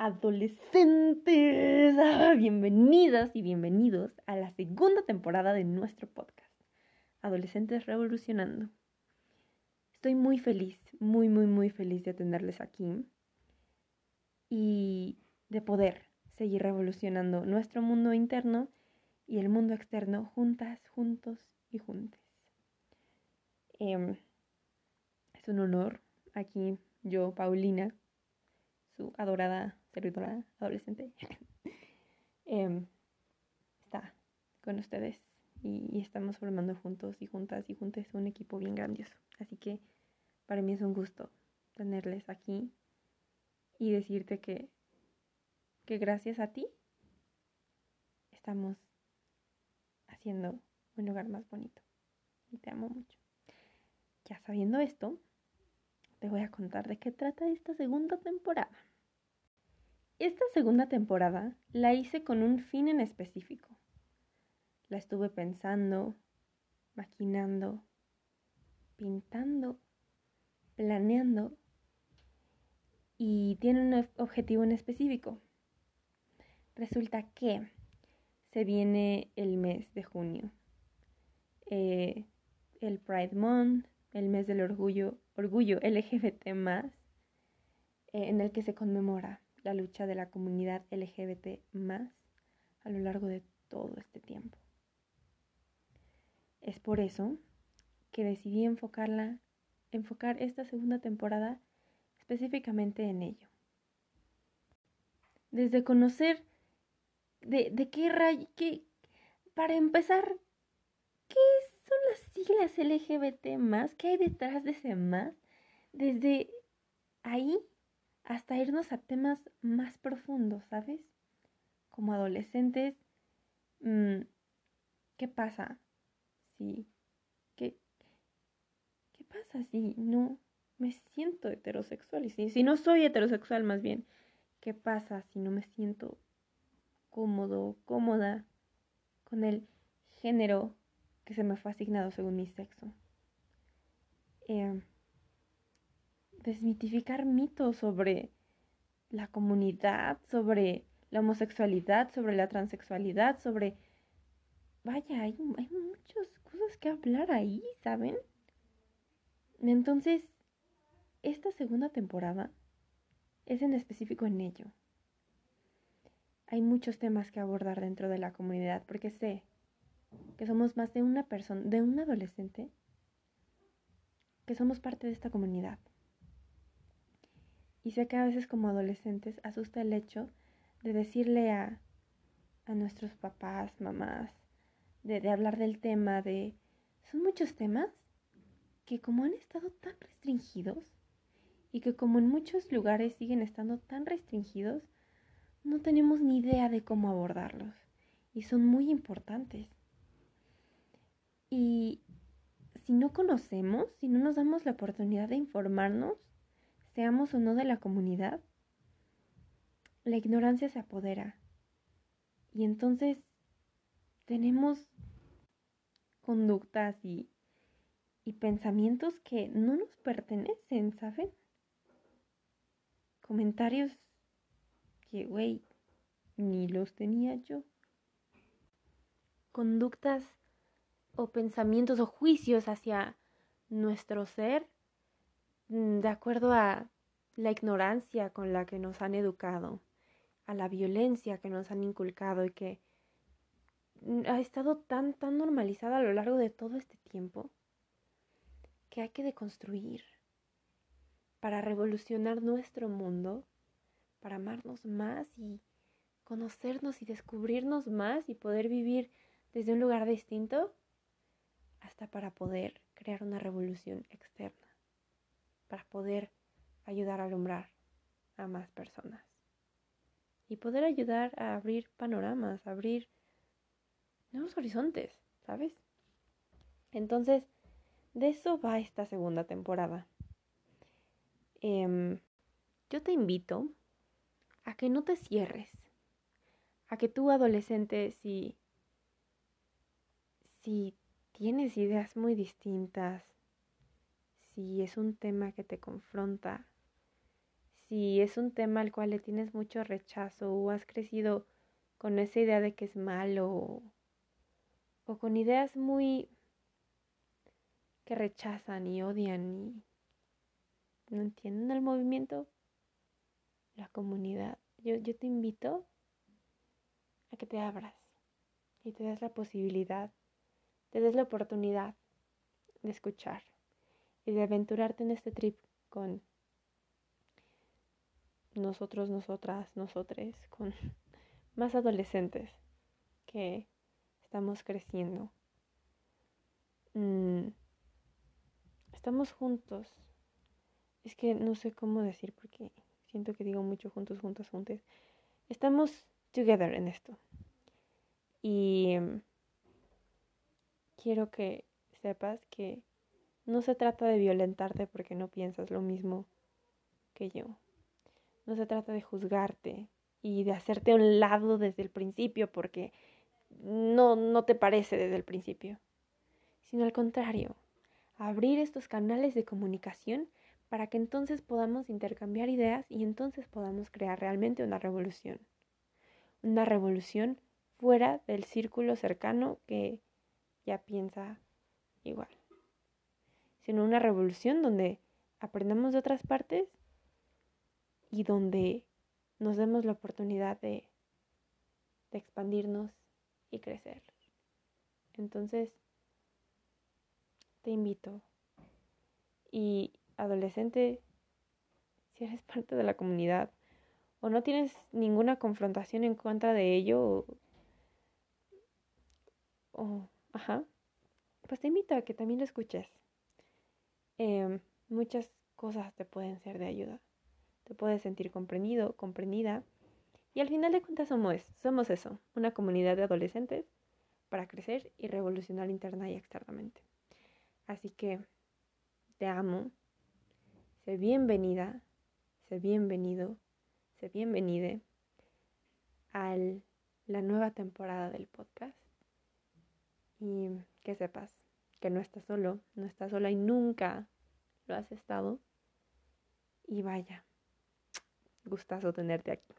adolescentes. Ah, bienvenidas y bienvenidos a la segunda temporada de nuestro podcast, Adolescentes Revolucionando. Estoy muy feliz, muy, muy, muy feliz de tenerles aquí y de poder seguir revolucionando nuestro mundo interno y el mundo externo juntas, juntos y juntes. Em, es un honor aquí yo, Paulina, su adorada servidora adolescente, em, está con ustedes y, estamos formando juntos y juntas y juntos un equipo bien grandioso. Así que para mí es un gusto tenerles aquí y decirte que, que gracias a ti estamos haciendo un lugar más bonito. Y te amo mucho. Ya sabiendo esto, te voy a contar de qué trata esta segunda temporada. Esta segunda temporada la hice con un fin en específico. La estuve pensando, maquinando, pintando, planeando y tiene un objetivo en específico. Resulta que se viene el mes de junio, eh, el Pride Month, el mes del orgullo, orgullo LGBT eh, en el que se conmemora la lucha de la comunidad LGBT a lo largo de todo este tiempo. Es por eso que decidí enfocarla, enfocar esta segunda temporada específicamente en ello. Desde conocer de, de qué rayo, qué, para empezar, ¿qué son las siglas LGBT más? ¿Qué hay detrás de ese más? Desde ahí hasta irnos a temas más profundos, ¿sabes? Como adolescentes, mm, ¿qué pasa si... ¿Qué, qué pasa si no me siento heterosexual? Y si, si no soy heterosexual más bien, ¿qué pasa si no me siento cómodo, cómoda con el género que se me fue asignado según mi sexo? Eh, desmitificar mitos sobre la comunidad, sobre la homosexualidad, sobre la transexualidad, sobre... Vaya, hay, muchas cosas que hablar ahí, ¿saben? Entonces, esta segunda temporada es en específico en ello. Hay muchos temas que abordar dentro de la comunidad porque sé que somos más de una persona, de un adolescente, que somos parte de esta comunidad. Y sé que a veces como adolescentes asusta el hecho de decirle a, a nuestros papás, mamás, de, hablar del tema, de... Son muchos temas que como han estado tan restringidos y que como en muchos lugares siguen estando tan restringidos, no tenemos ni idea de cómo abordarlos. Y son muy importantes. Y si no conocemos, si no nos damos la oportunidad de informarnos, seamos o no de la comunidad, la ignorancia se apodera. Y entonces tenemos conductas y, y pensamientos que no nos pertenecen, ¿saben? Comentarios que, güey, ni los tenía yo. Conductas o pensamientos o juicios hacia nuestro ser de acuerdo a la ignorancia con la que nos han educado, a la violencia que nos han inculcado y que mm, ha estado tan, tan normalizada a lo largo de todo este tiempo, que hay que deconstruir para revolucionar nuestro mundo, para amarnos más y conocernos y descubrirnos más y poder vivir desde un lugar distinto, hasta para poder crear una revolución externa para poder ayudar a alumbrar a más personas y poder ayudar a abrir panoramas, abrir nuevos horizontes, ¿sabes? Entonces, de eso va esta segunda temporada. Em, yo te invito a que no te cierres, a que tú adolescente, si, si tienes ideas muy distintas, si es un tema que te confronta, si es un tema al cual le tienes mucho rechazo o has crecido con esa idea de que es malo o, con ideas muy que rechazan y odian y no entienden el movimiento, la comunidad. Yo, yo te invito a que te abras y te des la posibilidad, te des la oportunidad de escuchar y de aventurarte en este trip con nosotros, nosotras, nosotres, con más adolescentes que estamos creciendo. Mm, estamos juntos. Es que no sé cómo decir porque siento que digo mucho juntos, juntos, juntos. Estamos together en esto. Y em, quiero que sepas que no se trata de violentarte porque no piensas lo mismo que yo. No se trata de juzgarte y de hacerte a un lado desde el principio porque no, no te parece desde el principio, sino al contrario, abrir estos canales de comunicación para que entonces podamos intercambiar ideas y entonces podamos crear realmente una revolución. Una revolución fuera del círculo cercano que ya piensa igual, sino una revolución donde aprendamos de otras partes y donde nos demos la oportunidad de, de expandirnos y crecer. Entonces, te invito. Y adolescente, si eres parte de la comunidad o no tienes ninguna confrontación en contra de ello, o, ajá, pues te invito a que también lo escuches. Em, muchas cosas te pueden ser de ayuda te puedes sentir comprendido, comprendida. Y al final de cuentas somos, somos eso, una comunidad de adolescentes para crecer y revolucionar interna y externamente. Así que te amo, sé bienvenida, sé bienvenido, sé bienvenide a la nueva temporada del podcast. Y que sepas que no estás solo, no estás sola y nunca lo has estado. Y vaya, gustazo tenerte aquí.